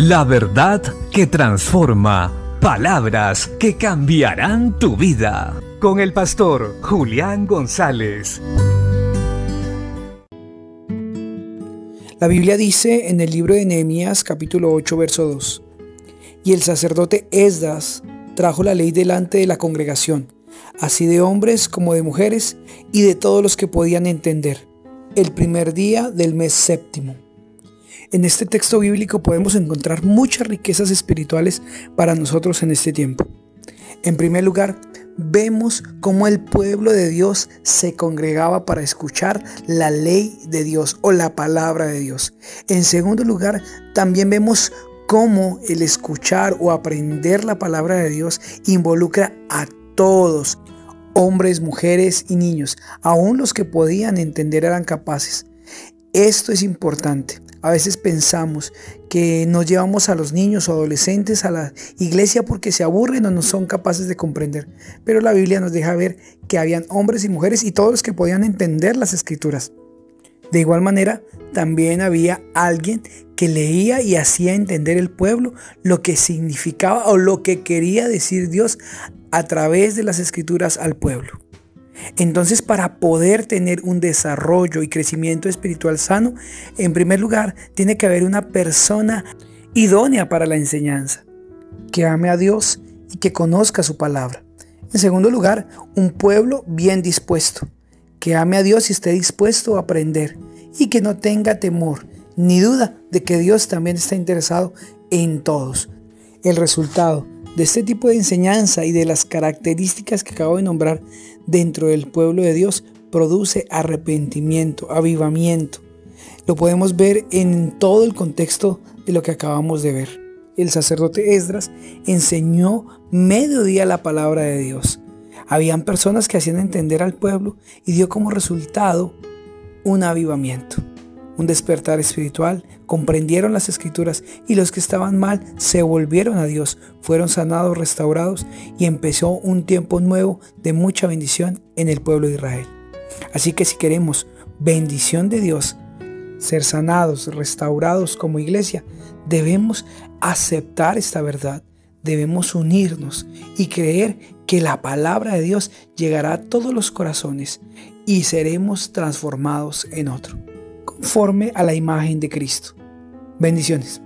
La verdad que transforma. Palabras que cambiarán tu vida. Con el pastor Julián González. La Biblia dice en el libro de Nehemías capítulo 8 verso 2. Y el sacerdote Esdras trajo la ley delante de la congregación, así de hombres como de mujeres y de todos los que podían entender, el primer día del mes séptimo. En este texto bíblico podemos encontrar muchas riquezas espirituales para nosotros en este tiempo. En primer lugar, vemos cómo el pueblo de Dios se congregaba para escuchar la ley de Dios o la palabra de Dios. En segundo lugar, también vemos cómo el escuchar o aprender la palabra de Dios involucra a todos, hombres, mujeres y niños. Aún los que podían entender eran capaces. Esto es importante. A veces pensamos que nos llevamos a los niños o adolescentes a la iglesia porque se aburren o no son capaces de comprender. Pero la Biblia nos deja ver que habían hombres y mujeres y todos los que podían entender las escrituras. De igual manera, también había alguien que leía y hacía entender el pueblo lo que significaba o lo que quería decir Dios a través de las escrituras al pueblo. Entonces, para poder tener un desarrollo y crecimiento espiritual sano, en primer lugar, tiene que haber una persona idónea para la enseñanza, que ame a Dios y que conozca su palabra. En segundo lugar, un pueblo bien dispuesto, que ame a Dios y esté dispuesto a aprender y que no tenga temor ni duda de que Dios también está interesado en todos. El resultado de este tipo de enseñanza y de las características que acabo de nombrar dentro del pueblo de Dios produce arrepentimiento, avivamiento. Lo podemos ver en todo el contexto de lo que acabamos de ver. El sacerdote Esdras enseñó mediodía la palabra de Dios. Habían personas que hacían entender al pueblo y dio como resultado un avivamiento un despertar espiritual, comprendieron las escrituras y los que estaban mal se volvieron a Dios, fueron sanados, restaurados y empezó un tiempo nuevo de mucha bendición en el pueblo de Israel. Así que si queremos bendición de Dios, ser sanados, restaurados como iglesia, debemos aceptar esta verdad, debemos unirnos y creer que la palabra de Dios llegará a todos los corazones y seremos transformados en otro conforme a la imagen de Cristo. Bendiciones.